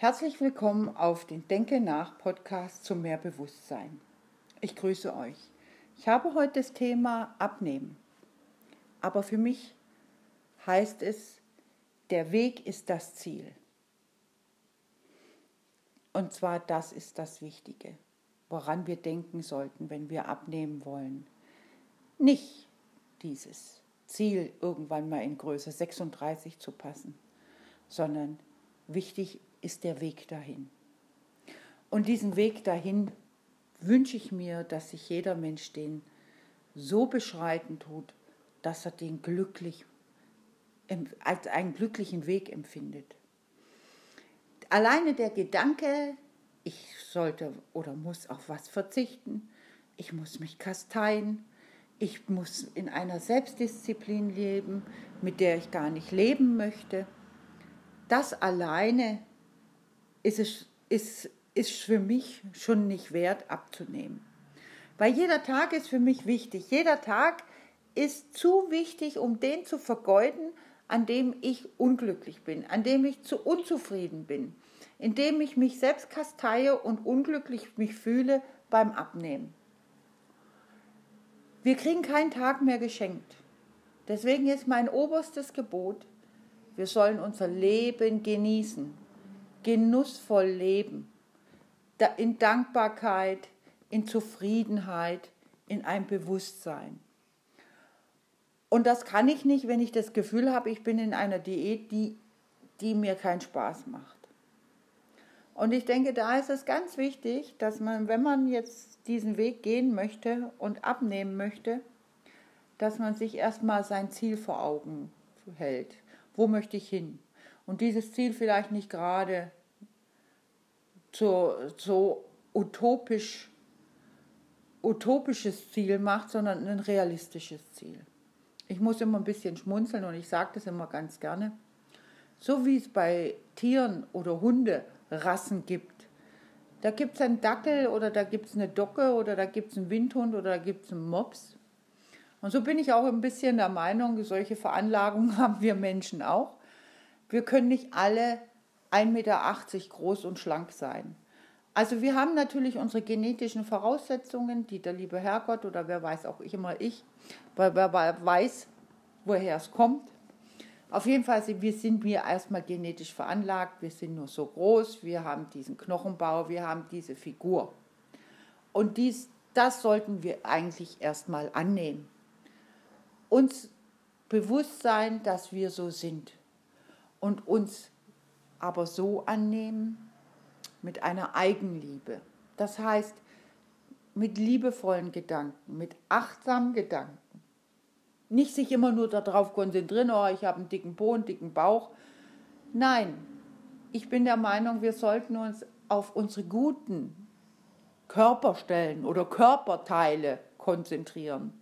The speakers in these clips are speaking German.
Herzlich willkommen auf den Denke nach Podcast zu mehr Bewusstsein. Ich grüße euch. Ich habe heute das Thema Abnehmen. Aber für mich heißt es, der Weg ist das Ziel. Und zwar das ist das Wichtige, woran wir denken sollten, wenn wir abnehmen wollen. Nicht dieses Ziel, irgendwann mal in Größe 36 zu passen, sondern wichtig ist der Weg dahin. Und diesen Weg dahin wünsche ich mir, dass sich jeder Mensch den so beschreiten tut, dass er den glücklich als einen glücklichen Weg empfindet. Alleine der Gedanke, ich sollte oder muss auf was verzichten, ich muss mich kasteien, ich muss in einer Selbstdisziplin leben, mit der ich gar nicht leben möchte, das alleine ist es ist, ist für mich schon nicht wert abzunehmen. Weil jeder Tag ist für mich wichtig. Jeder Tag ist zu wichtig, um den zu vergeuden, an dem ich unglücklich bin, an dem ich zu unzufrieden bin, in dem ich mich selbst kasteie und unglücklich mich fühle beim Abnehmen. Wir kriegen keinen Tag mehr geschenkt. Deswegen ist mein oberstes Gebot, wir sollen unser Leben genießen genussvoll leben, in Dankbarkeit, in Zufriedenheit, in einem Bewusstsein. Und das kann ich nicht, wenn ich das Gefühl habe, ich bin in einer Diät, die, die mir keinen Spaß macht. Und ich denke, da ist es ganz wichtig, dass man, wenn man jetzt diesen Weg gehen möchte und abnehmen möchte, dass man sich erstmal sein Ziel vor Augen hält. Wo möchte ich hin? Und dieses Ziel vielleicht nicht gerade so, so utopisch, utopisches Ziel macht, sondern ein realistisches Ziel. Ich muss immer ein bisschen schmunzeln und ich sage das immer ganz gerne. So wie es bei Tieren oder Hunderassen gibt, da gibt es einen Dackel oder da gibt es eine Docke oder da gibt es einen Windhund oder da gibt es einen Mops. Und so bin ich auch ein bisschen der Meinung, solche Veranlagungen haben wir Menschen auch. Wir können nicht alle 1,80 Meter groß und schlank sein. Also wir haben natürlich unsere genetischen Voraussetzungen, die der liebe Herrgott oder wer weiß auch ich immer ich, weil wer weiß, woher es kommt. Auf jeden Fall sind wir, sind wir erstmal genetisch veranlagt, wir sind nur so groß, wir haben diesen Knochenbau, wir haben diese Figur. Und dies, das sollten wir eigentlich erstmal annehmen. Uns bewusst sein, dass wir so sind und uns aber so annehmen mit einer Eigenliebe. Das heißt, mit liebevollen Gedanken, mit achtsamen Gedanken. Nicht sich immer nur darauf konzentrieren, oh, ich habe einen dicken Po, einen dicken Bauch. Nein, ich bin der Meinung, wir sollten uns auf unsere guten Körperstellen oder Körperteile konzentrieren.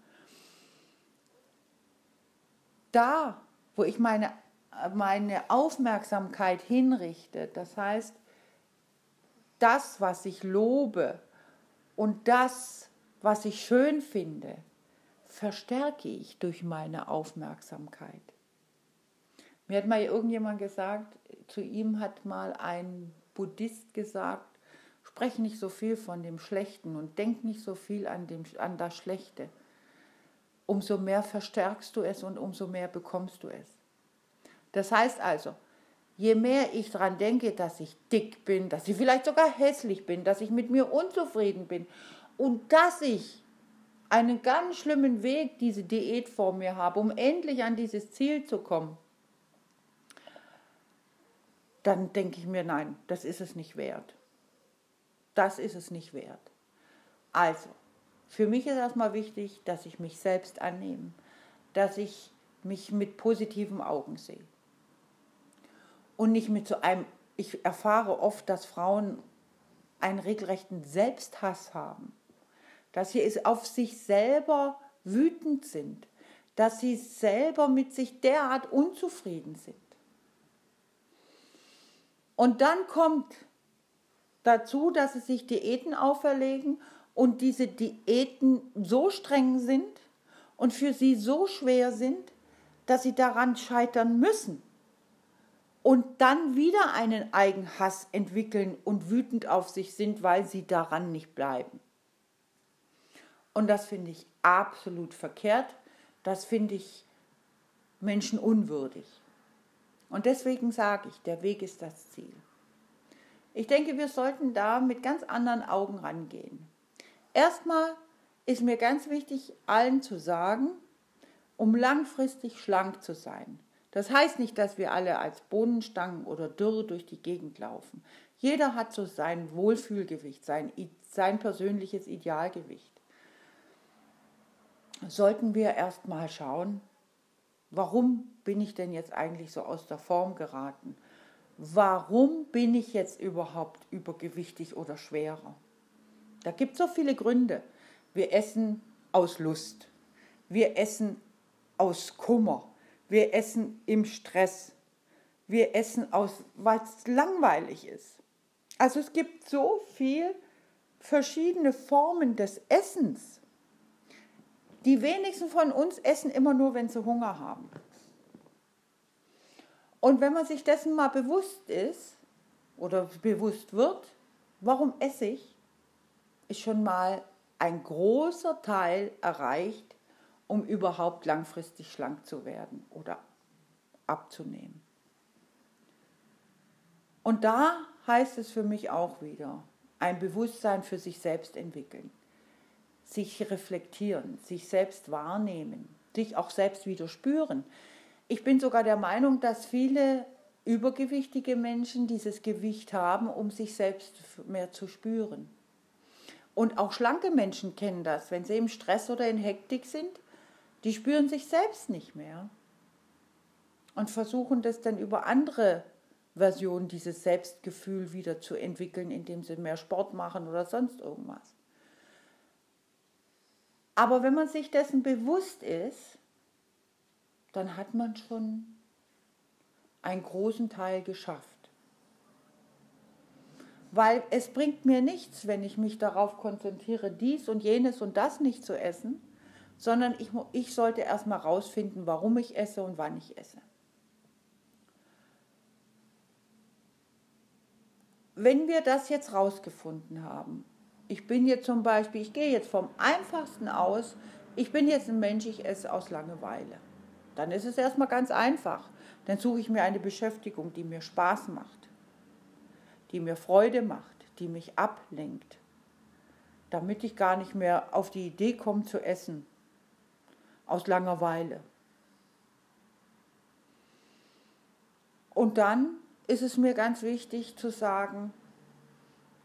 Da, wo ich meine meine Aufmerksamkeit hinrichte, das heißt, das, was ich lobe und das, was ich schön finde, verstärke ich durch meine Aufmerksamkeit. Mir hat mal irgendjemand gesagt, zu ihm hat mal ein Buddhist gesagt, sprech nicht so viel von dem Schlechten und denk nicht so viel an, dem, an das Schlechte. Umso mehr verstärkst du es und umso mehr bekommst du es. Das heißt also, je mehr ich daran denke, dass ich dick bin, dass ich vielleicht sogar hässlich bin, dass ich mit mir unzufrieden bin und dass ich einen ganz schlimmen Weg, diese Diät vor mir habe, um endlich an dieses Ziel zu kommen, dann denke ich mir, nein, das ist es nicht wert. Das ist es nicht wert. Also, für mich ist erstmal wichtig, dass ich mich selbst annehme, dass ich mich mit positiven Augen sehe und nicht mit so einem, ich erfahre oft, dass Frauen einen regelrechten Selbsthass haben, dass sie auf sich selber wütend sind, dass sie selber mit sich derart unzufrieden sind. Und dann kommt dazu, dass sie sich Diäten auferlegen und diese Diäten so streng sind und für sie so schwer sind, dass sie daran scheitern müssen und dann wieder einen Eigenhass entwickeln und wütend auf sich sind, weil sie daran nicht bleiben. Und das finde ich absolut verkehrt. Das finde ich menschenunwürdig. Und deswegen sage ich, der Weg ist das Ziel. Ich denke, wir sollten da mit ganz anderen Augen rangehen. Erstmal ist mir ganz wichtig, allen zu sagen, um langfristig schlank zu sein. Das heißt nicht, dass wir alle als Bohnenstangen oder dürr durch die Gegend laufen. Jeder hat so sein Wohlfühlgewicht, sein, sein persönliches Idealgewicht. Sollten wir erstmal schauen, warum bin ich denn jetzt eigentlich so aus der Form geraten? Warum bin ich jetzt überhaupt übergewichtig oder schwerer? Da gibt es so viele Gründe. Wir essen aus Lust. Wir essen aus Kummer. Wir essen im Stress. Wir essen aus, weil es langweilig ist. Also es gibt so viele verschiedene Formen des Essens. Die wenigsten von uns essen immer nur, wenn sie Hunger haben. Und wenn man sich dessen mal bewusst ist oder bewusst wird, warum esse ich, ist schon mal ein großer Teil erreicht, um überhaupt langfristig schlank zu werden oder abzunehmen. Und da heißt es für mich auch wieder, ein Bewusstsein für sich selbst entwickeln, sich reflektieren, sich selbst wahrnehmen, sich auch selbst wieder spüren. Ich bin sogar der Meinung, dass viele übergewichtige Menschen dieses Gewicht haben, um sich selbst mehr zu spüren. Und auch schlanke Menschen kennen das, wenn sie im Stress oder in Hektik sind, die spüren sich selbst nicht mehr und versuchen das dann über andere Versionen dieses Selbstgefühl wieder zu entwickeln, indem sie mehr Sport machen oder sonst irgendwas. Aber wenn man sich dessen bewusst ist, dann hat man schon einen großen Teil geschafft. Weil es bringt mir nichts, wenn ich mich darauf konzentriere, dies und jenes und das nicht zu essen, sondern ich, ich sollte erstmal rausfinden, warum ich esse und wann ich esse. Wenn wir das jetzt rausgefunden haben, ich bin jetzt zum Beispiel, ich gehe jetzt vom einfachsten aus, ich bin jetzt ein Mensch, ich esse aus Langeweile. Dann ist es erstmal ganz einfach. Dann suche ich mir eine Beschäftigung, die mir Spaß macht die mir Freude macht, die mich ablenkt, damit ich gar nicht mehr auf die Idee komme zu essen, aus Langeweile. Und dann ist es mir ganz wichtig zu sagen,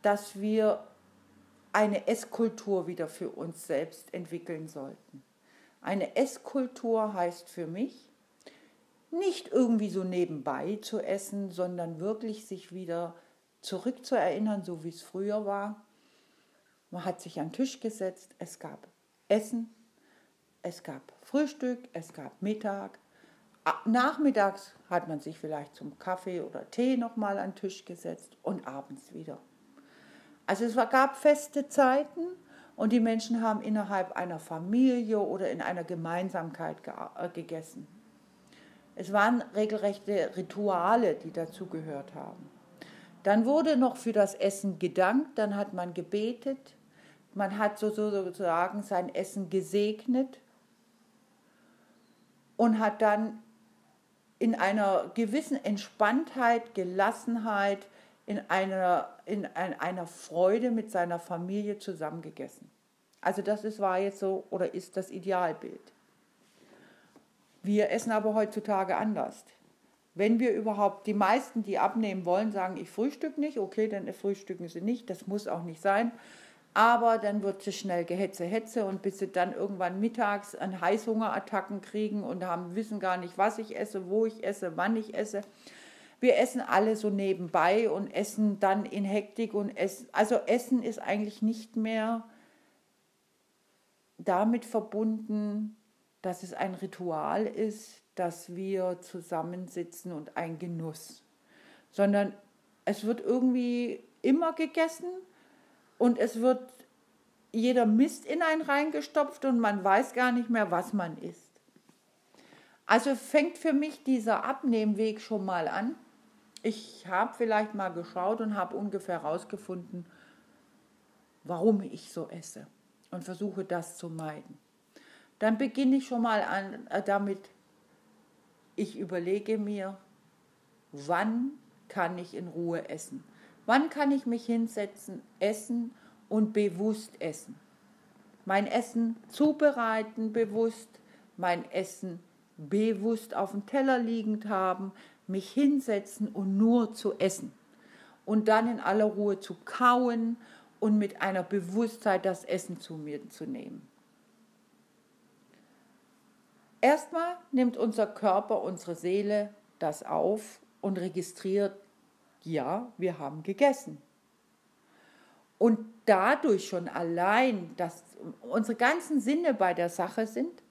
dass wir eine Esskultur wieder für uns selbst entwickeln sollten. Eine Esskultur heißt für mich, nicht irgendwie so nebenbei zu essen, sondern wirklich sich wieder zurückzuerinnern, so wie es früher war. Man hat sich an den Tisch gesetzt, es gab Essen, es gab Frühstück, es gab Mittag. Nachmittags hat man sich vielleicht zum Kaffee oder Tee nochmal an den Tisch gesetzt und abends wieder. Also es gab feste Zeiten und die Menschen haben innerhalb einer Familie oder in einer Gemeinsamkeit äh, gegessen. Es waren regelrechte Rituale, die dazugehört haben. Dann wurde noch für das Essen gedankt, dann hat man gebetet, man hat sozusagen sein Essen gesegnet und hat dann in einer gewissen Entspanntheit, Gelassenheit, in einer, in einer Freude mit seiner Familie zusammengegessen. Also das ist, war jetzt so oder ist das Idealbild. Wir essen aber heutzutage anders. Wenn wir überhaupt, die meisten, die abnehmen wollen, sagen, ich frühstück nicht, okay, dann frühstücken sie nicht, das muss auch nicht sein. Aber dann wird sie schnell gehetze, hetze und bis sie dann irgendwann mittags an Heißhungerattacken kriegen und haben, wissen gar nicht, was ich esse, wo ich esse, wann ich esse. Wir essen alle so nebenbei und essen dann in Hektik und essen. Also Essen ist eigentlich nicht mehr damit verbunden, dass es ein Ritual ist, dass wir zusammensitzen und ein Genuss, sondern es wird irgendwie immer gegessen und es wird jeder Mist in einen reingestopft und man weiß gar nicht mehr, was man isst. Also fängt für mich dieser Abnehmweg schon mal an, Ich habe vielleicht mal geschaut und habe ungefähr herausgefunden, warum ich so esse und versuche das zu meiden. Dann beginne ich schon mal an, äh, damit, ich überlege mir, wann kann ich in Ruhe essen? Wann kann ich mich hinsetzen, essen und bewusst essen? Mein Essen zubereiten bewusst, mein Essen bewusst auf dem Teller liegend haben, mich hinsetzen und nur zu essen. Und dann in aller Ruhe zu kauen und mit einer Bewusstheit das Essen zu mir zu nehmen. Erstmal nimmt unser Körper, unsere Seele das auf und registriert, ja, wir haben gegessen. Und dadurch schon allein, dass unsere ganzen Sinne bei der Sache sind,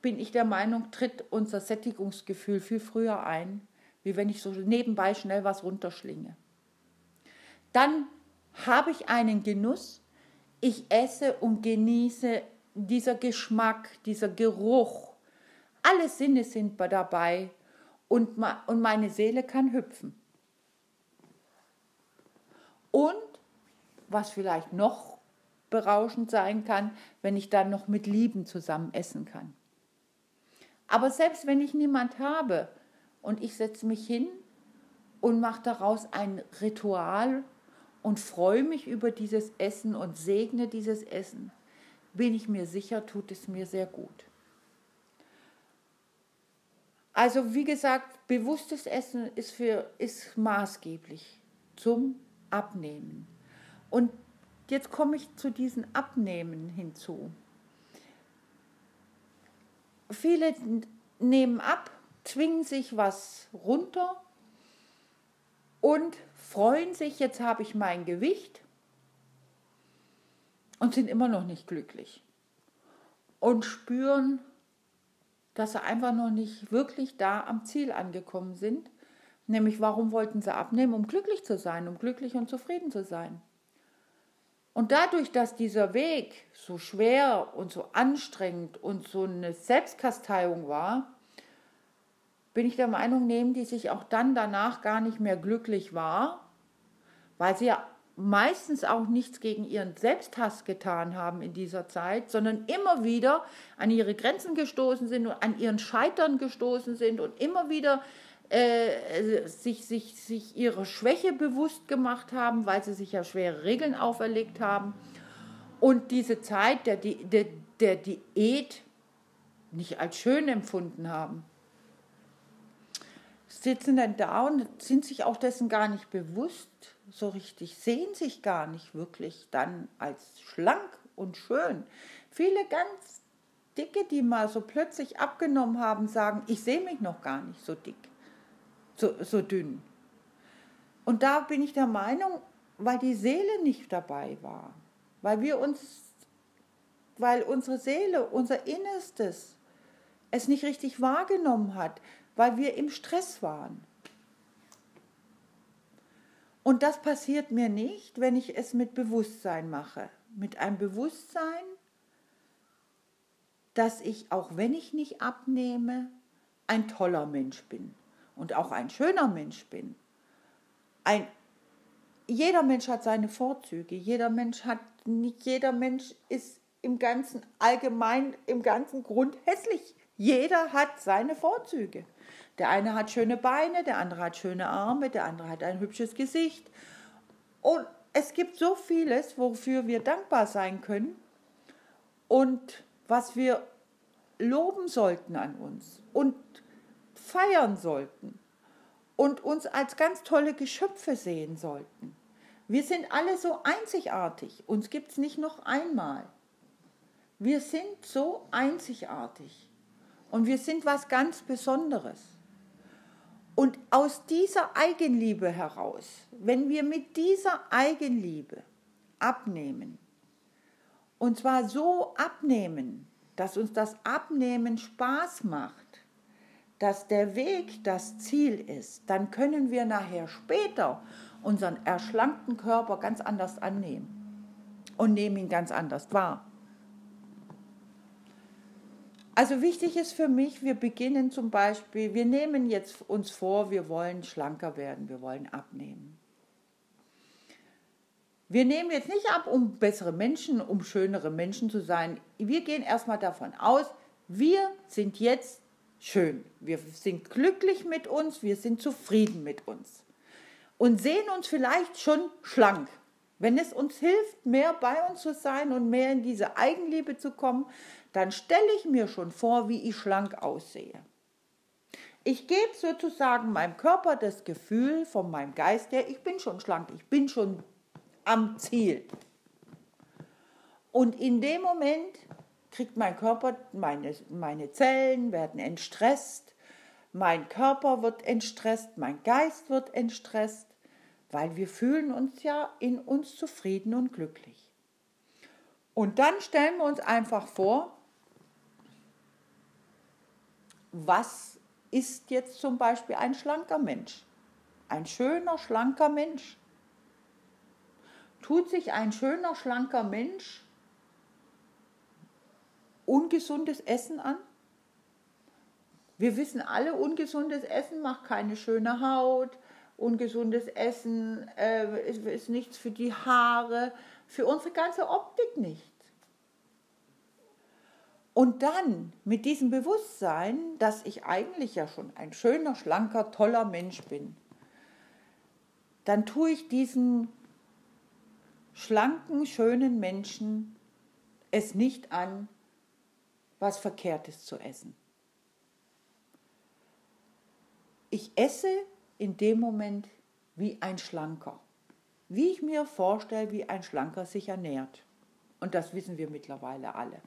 bin ich der Meinung, tritt unser Sättigungsgefühl viel früher ein, wie wenn ich so nebenbei schnell was runterschlinge. Dann habe ich einen Genuss, ich esse und genieße dieser Geschmack, dieser Geruch. Alle Sinne sind dabei und, und meine Seele kann hüpfen. Und was vielleicht noch berauschend sein kann, wenn ich dann noch mit Lieben zusammen essen kann. Aber selbst wenn ich niemand habe und ich setze mich hin und mache daraus ein Ritual und freue mich über dieses Essen und segne dieses Essen, bin ich mir sicher, tut es mir sehr gut. Also wie gesagt, bewusstes Essen ist, für, ist maßgeblich zum Abnehmen. Und jetzt komme ich zu diesem Abnehmen hinzu. Viele nehmen ab, zwingen sich was runter und freuen sich, jetzt habe ich mein Gewicht und sind immer noch nicht glücklich und spüren, dass sie einfach noch nicht wirklich da am Ziel angekommen sind. Nämlich, warum wollten sie abnehmen? Um glücklich zu sein, um glücklich und zufrieden zu sein. Und dadurch, dass dieser Weg so schwer und so anstrengend und so eine Selbstkasteiung war, bin ich der Meinung, nehmen die sich auch dann danach gar nicht mehr glücklich wahr, weil sie ja meistens auch nichts gegen ihren Selbsthass getan haben in dieser Zeit, sondern immer wieder an ihre Grenzen gestoßen sind und an ihren Scheitern gestoßen sind und immer wieder äh, sich, sich, sich ihre Schwäche bewusst gemacht haben, weil sie sich ja schwere Regeln auferlegt haben. Und diese Zeit der, der, der Diät nicht als schön empfunden haben. Sitzen dann da und sind sich auch dessen gar nicht bewusst, so richtig, sehen sich gar nicht wirklich dann als schlank und schön. Viele ganz dicke, die mal so plötzlich abgenommen haben, sagen, ich sehe mich noch gar nicht so dick, so, so dünn. Und da bin ich der Meinung, weil die Seele nicht dabei war, weil wir uns, weil unsere Seele, unser Innerstes es nicht richtig wahrgenommen hat, weil wir im Stress waren. Und das passiert mir nicht, wenn ich es mit Bewusstsein mache. Mit einem Bewusstsein, dass ich, auch wenn ich nicht abnehme, ein toller Mensch bin und auch ein schöner Mensch bin. Ein, jeder Mensch hat seine Vorzüge, jeder Mensch hat, nicht jeder Mensch ist im ganzen allgemein, im ganzen Grund hässlich. Jeder hat seine Vorzüge. Der eine hat schöne Beine, der andere hat schöne Arme, der andere hat ein hübsches Gesicht. Und es gibt so vieles, wofür wir dankbar sein können und was wir loben sollten an uns und feiern sollten und uns als ganz tolle Geschöpfe sehen sollten. Wir sind alle so einzigartig. Uns gibt es nicht noch einmal. Wir sind so einzigartig und wir sind was ganz Besonderes. Und aus dieser Eigenliebe heraus, wenn wir mit dieser Eigenliebe abnehmen, und zwar so abnehmen, dass uns das Abnehmen Spaß macht, dass der Weg das Ziel ist, dann können wir nachher später unseren erschlankten Körper ganz anders annehmen und nehmen ihn ganz anders wahr. Also wichtig ist für mich, wir beginnen zum Beispiel, wir nehmen jetzt uns vor, wir wollen schlanker werden, wir wollen abnehmen. Wir nehmen jetzt nicht ab, um bessere Menschen, um schönere Menschen zu sein. Wir gehen erstmal davon aus, wir sind jetzt schön. Wir sind glücklich mit uns, wir sind zufrieden mit uns und sehen uns vielleicht schon schlank. Wenn es uns hilft, mehr bei uns zu sein und mehr in diese Eigenliebe zu kommen, dann stelle ich mir schon vor, wie ich schlank aussehe. Ich gebe sozusagen meinem Körper das Gefühl von meinem Geist her, ich bin schon schlank, ich bin schon am Ziel. Und in dem Moment kriegt mein Körper, meine, meine Zellen werden entstresst, mein Körper wird entstresst, mein Geist wird entstresst, weil wir fühlen uns ja in uns zufrieden und glücklich. Und dann stellen wir uns einfach vor, was ist jetzt zum Beispiel ein schlanker Mensch? Ein schöner, schlanker Mensch. Tut sich ein schöner, schlanker Mensch ungesundes Essen an? Wir wissen alle, ungesundes Essen macht keine schöne Haut, ungesundes Essen äh, ist, ist nichts für die Haare, für unsere ganze Optik nicht. Und dann mit diesem Bewusstsein, dass ich eigentlich ja schon ein schöner, schlanker, toller Mensch bin, dann tue ich diesen schlanken, schönen Menschen es nicht an, was Verkehrtes zu essen. Ich esse in dem Moment wie ein Schlanker. Wie ich mir vorstelle, wie ein Schlanker sich ernährt. Und das wissen wir mittlerweile alle.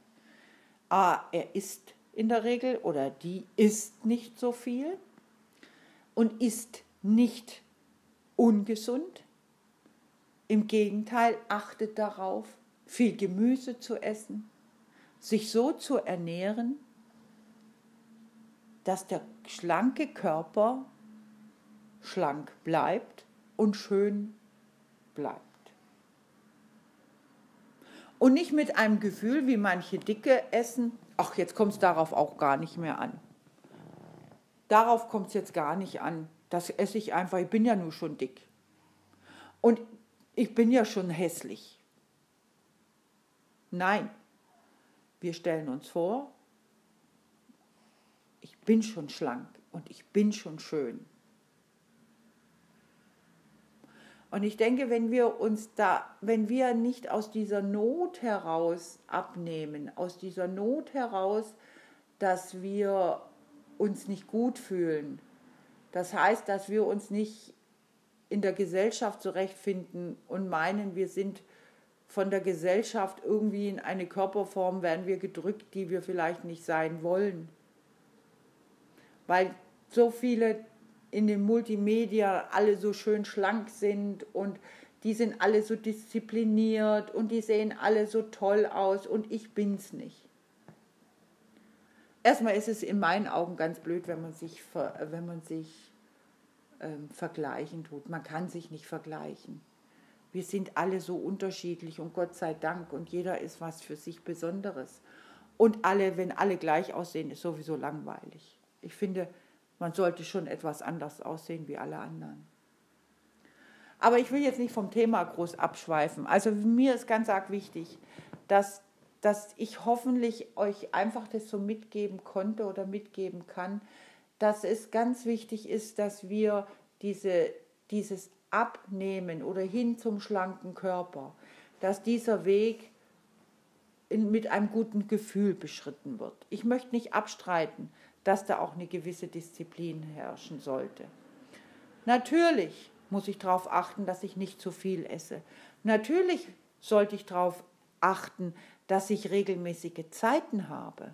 A, er isst in der Regel oder die isst nicht so viel und ist nicht ungesund. Im Gegenteil, achtet darauf, viel Gemüse zu essen, sich so zu ernähren, dass der schlanke Körper schlank bleibt und schön bleibt. Und nicht mit einem Gefühl, wie manche Dicke essen, ach, jetzt kommt es darauf auch gar nicht mehr an. Darauf kommt es jetzt gar nicht an. Das esse ich einfach, ich bin ja nur schon dick. Und ich bin ja schon hässlich. Nein, wir stellen uns vor, ich bin schon schlank und ich bin schon schön. Und ich denke, wenn wir uns da, wenn wir nicht aus dieser Not heraus abnehmen, aus dieser Not heraus, dass wir uns nicht gut fühlen, das heißt, dass wir uns nicht in der Gesellschaft zurechtfinden und meinen, wir sind von der Gesellschaft irgendwie in eine Körperform, werden wir gedrückt, die wir vielleicht nicht sein wollen. Weil so viele in den Multimedia alle so schön schlank sind und die sind alle so diszipliniert und die sehen alle so toll aus und ich bin's nicht. Erstmal ist es in meinen Augen ganz blöd, wenn man sich, wenn man sich ähm, vergleichen tut. Man kann sich nicht vergleichen. Wir sind alle so unterschiedlich und Gott sei Dank und jeder ist was für sich Besonderes. Und alle, wenn alle gleich aussehen, ist sowieso langweilig. Ich finde, man sollte schon etwas anders aussehen wie alle anderen. Aber ich will jetzt nicht vom Thema groß abschweifen. Also mir ist ganz arg wichtig, dass, dass ich hoffentlich euch einfach das so mitgeben konnte oder mitgeben kann, dass es ganz wichtig ist, dass wir diese, dieses Abnehmen oder hin zum schlanken Körper, dass dieser Weg in, mit einem guten Gefühl beschritten wird. Ich möchte nicht abstreiten, dass da auch eine gewisse Disziplin herrschen sollte. Natürlich muss ich darauf achten, dass ich nicht zu viel esse. Natürlich sollte ich darauf achten, dass ich regelmäßige Zeiten habe.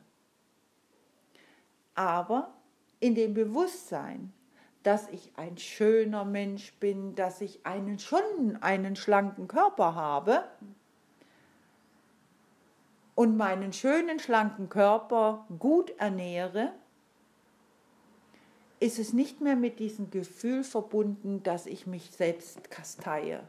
Aber in dem Bewusstsein, dass ich ein schöner Mensch bin, dass ich einen schon einen schlanken Körper habe und meinen schönen schlanken Körper gut ernähre, ist es nicht mehr mit diesem Gefühl verbunden, dass ich mich selbst kasteie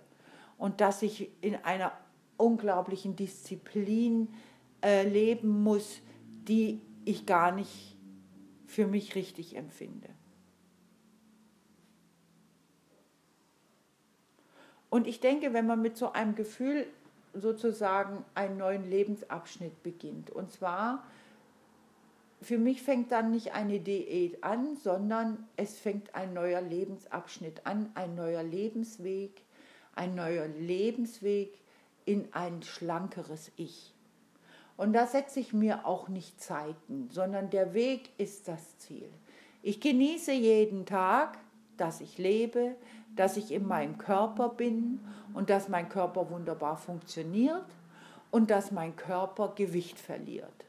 und dass ich in einer unglaublichen Disziplin äh, leben muss, die ich gar nicht für mich richtig empfinde. Und ich denke, wenn man mit so einem Gefühl sozusagen einen neuen Lebensabschnitt beginnt, und zwar für mich fängt dann nicht eine Diät an, sondern es fängt ein neuer Lebensabschnitt an, ein neuer Lebensweg, ein neuer Lebensweg in ein schlankeres Ich. Und da setze ich mir auch nicht Zeiten, sondern der Weg ist das Ziel. Ich genieße jeden Tag, dass ich lebe, dass ich in meinem Körper bin und dass mein Körper wunderbar funktioniert und dass mein Körper Gewicht verliert.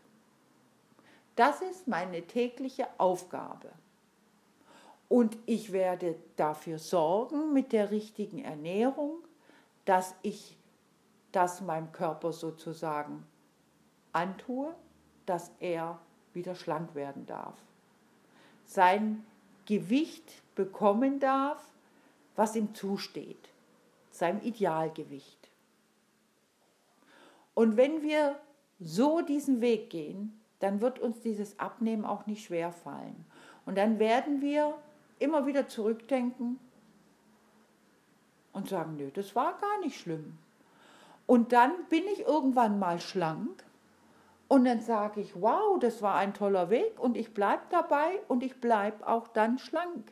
Das ist meine tägliche Aufgabe. Und ich werde dafür sorgen mit der richtigen Ernährung, dass ich das meinem Körper sozusagen antue, dass er wieder schlank werden darf. Sein Gewicht bekommen darf, was ihm zusteht, seinem Idealgewicht. Und wenn wir so diesen Weg gehen, dann wird uns dieses Abnehmen auch nicht schwer fallen. Und dann werden wir immer wieder zurückdenken und sagen, nö, das war gar nicht schlimm. Und dann bin ich irgendwann mal schlank und dann sage ich, wow, das war ein toller Weg und ich bleibe dabei und ich bleibe auch dann schlank.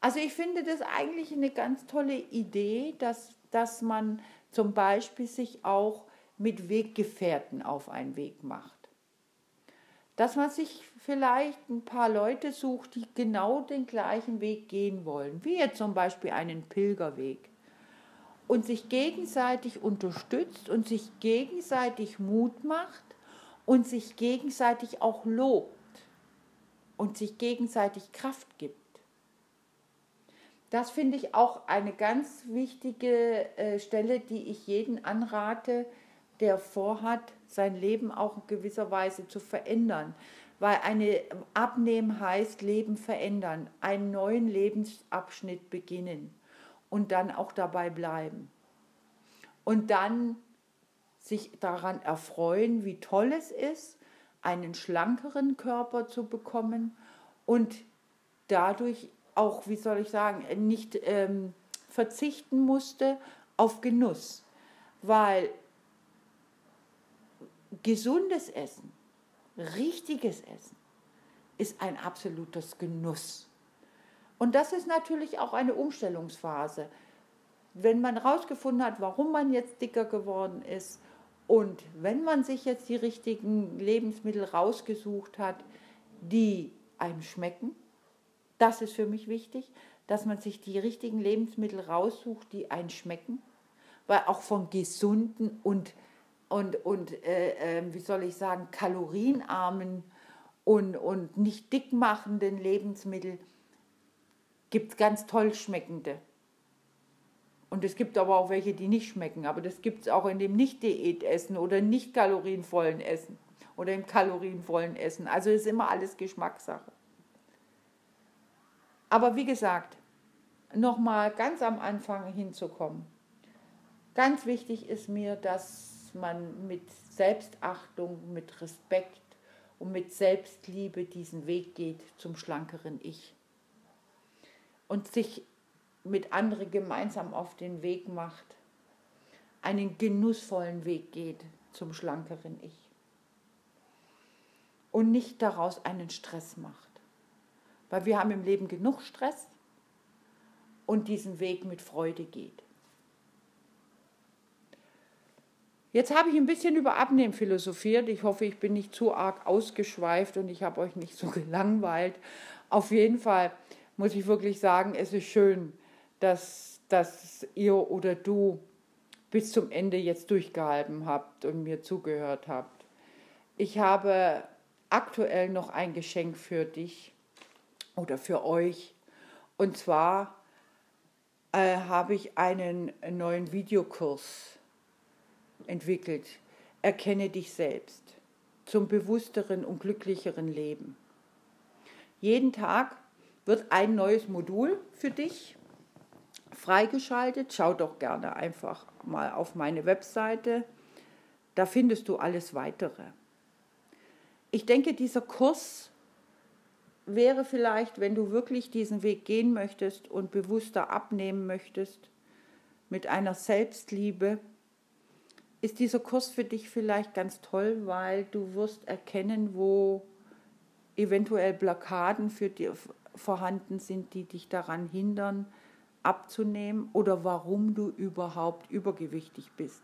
Also ich finde das eigentlich eine ganz tolle Idee, dass, dass man zum Beispiel sich auch mit Weggefährten auf einen Weg macht. Dass man sich vielleicht ein paar Leute sucht, die genau den gleichen Weg gehen wollen, wie jetzt zum Beispiel einen Pilgerweg. Und sich gegenseitig unterstützt und sich gegenseitig Mut macht und sich gegenseitig auch lobt und sich gegenseitig Kraft gibt. Das finde ich auch eine ganz wichtige äh, Stelle, die ich jeden anrate, der vorhat, sein Leben auch in gewisser Weise zu verändern. Weil eine Abnehmen heißt Leben verändern, einen neuen Lebensabschnitt beginnen und dann auch dabei bleiben. Und dann sich daran erfreuen, wie toll es ist, einen schlankeren Körper zu bekommen und dadurch auch, wie soll ich sagen, nicht ähm, verzichten musste auf Genuss, weil gesundes Essen, richtiges Essen ist ein absolutes Genuss. Und das ist natürlich auch eine Umstellungsphase. Wenn man herausgefunden hat, warum man jetzt dicker geworden ist und wenn man sich jetzt die richtigen Lebensmittel rausgesucht hat, die einem schmecken, das ist für mich wichtig, dass man sich die richtigen Lebensmittel raussucht, die einen schmecken, weil auch von gesunden und, und, und äh, äh, wie soll ich sagen, kalorienarmen und, und nicht dickmachenden Lebensmitteln gibt es ganz toll schmeckende. Und es gibt aber auch welche, die nicht schmecken. Aber das gibt es auch in dem Nicht-Diät-Essen oder nicht kalorienvollen Essen oder im kalorienvollen Essen. Also ist immer alles Geschmackssache. Aber wie gesagt, nochmal ganz am Anfang hinzukommen. Ganz wichtig ist mir, dass man mit Selbstachtung, mit Respekt und mit Selbstliebe diesen Weg geht zum schlankeren Ich. Und sich mit anderen gemeinsam auf den Weg macht, einen genussvollen Weg geht zum schlankeren Ich. Und nicht daraus einen Stress macht. Weil wir haben im Leben genug Stress und diesen Weg mit Freude geht. Jetzt habe ich ein bisschen über Abnehmen philosophiert. Ich hoffe, ich bin nicht zu arg ausgeschweift und ich habe euch nicht so gelangweilt. Auf jeden Fall muss ich wirklich sagen, es ist schön, dass, dass ihr oder du bis zum Ende jetzt durchgehalten habt und mir zugehört habt. Ich habe aktuell noch ein Geschenk für dich oder für euch. Und zwar äh, habe ich einen neuen Videokurs entwickelt. Erkenne dich selbst zum bewussteren und glücklicheren Leben. Jeden Tag wird ein neues Modul für dich freigeschaltet. Schau doch gerne einfach mal auf meine Webseite. Da findest du alles weitere. Ich denke, dieser Kurs wäre vielleicht, wenn du wirklich diesen Weg gehen möchtest und bewusster abnehmen möchtest, mit einer Selbstliebe, ist dieser Kurs für dich vielleicht ganz toll, weil du wirst erkennen, wo eventuell Blockaden für dich vorhanden sind, die dich daran hindern, abzunehmen oder warum du überhaupt übergewichtig bist.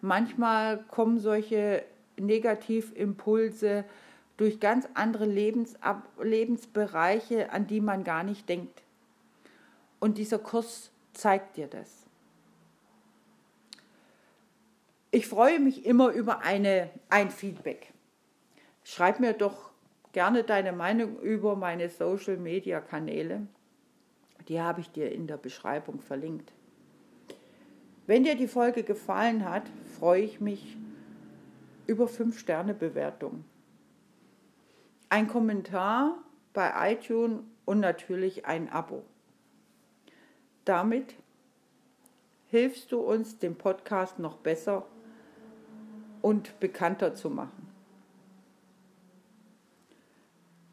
Manchmal kommen solche Negativimpulse durch ganz andere Lebensab Lebensbereiche, an die man gar nicht denkt. Und dieser Kurs zeigt dir das. Ich freue mich immer über eine, ein Feedback. Schreib mir doch gerne deine Meinung über meine Social-Media-Kanäle. Die habe ich dir in der Beschreibung verlinkt. Wenn dir die Folge gefallen hat, freue ich mich über 5-Sterne-Bewertung. Ein Kommentar bei iTunes und natürlich ein Abo. Damit hilfst du uns, den Podcast noch besser und bekannter zu machen.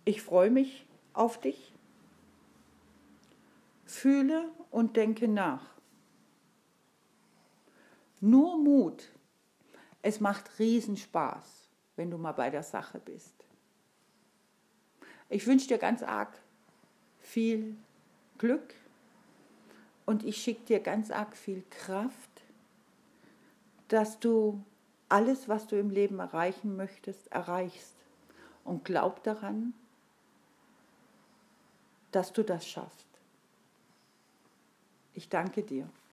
Ich freue mich auf dich. Fühle und denke nach. Nur Mut. Es macht Riesenspaß, wenn du mal bei der Sache bist. Ich wünsche dir ganz arg viel Glück und ich schicke dir ganz arg viel Kraft, dass du alles, was du im Leben erreichen möchtest, erreichst. Und glaub daran, dass du das schaffst. Ich danke dir.